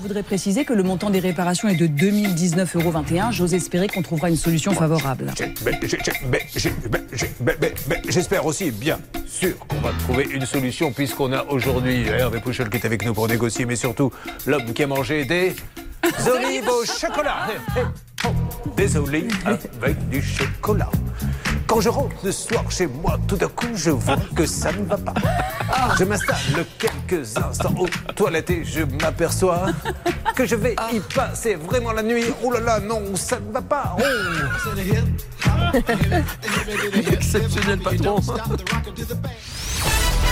voudrais préciser que le montant des réparations est de 2019,21 euros. J'ose espérer qu'on trouvera une solution favorable. J'espère aussi, bien sûr, qu'on va trouver une solution puisqu'on a aujourd'hui Hervé Pouchol qui est avec nous pour négocier, mais surtout l'homme qui a mangé des olives au chocolat. Des olives avec du chocolat. Quand je rentre le soir chez moi, tout d'un coup, je vois que ça ne va pas. Je m'installe quelques instants aux toilettes et je m'aperçois que je vais y passer vraiment la nuit. Oh là là, non, ça ne va pas. Oh. Exceptionnel patron.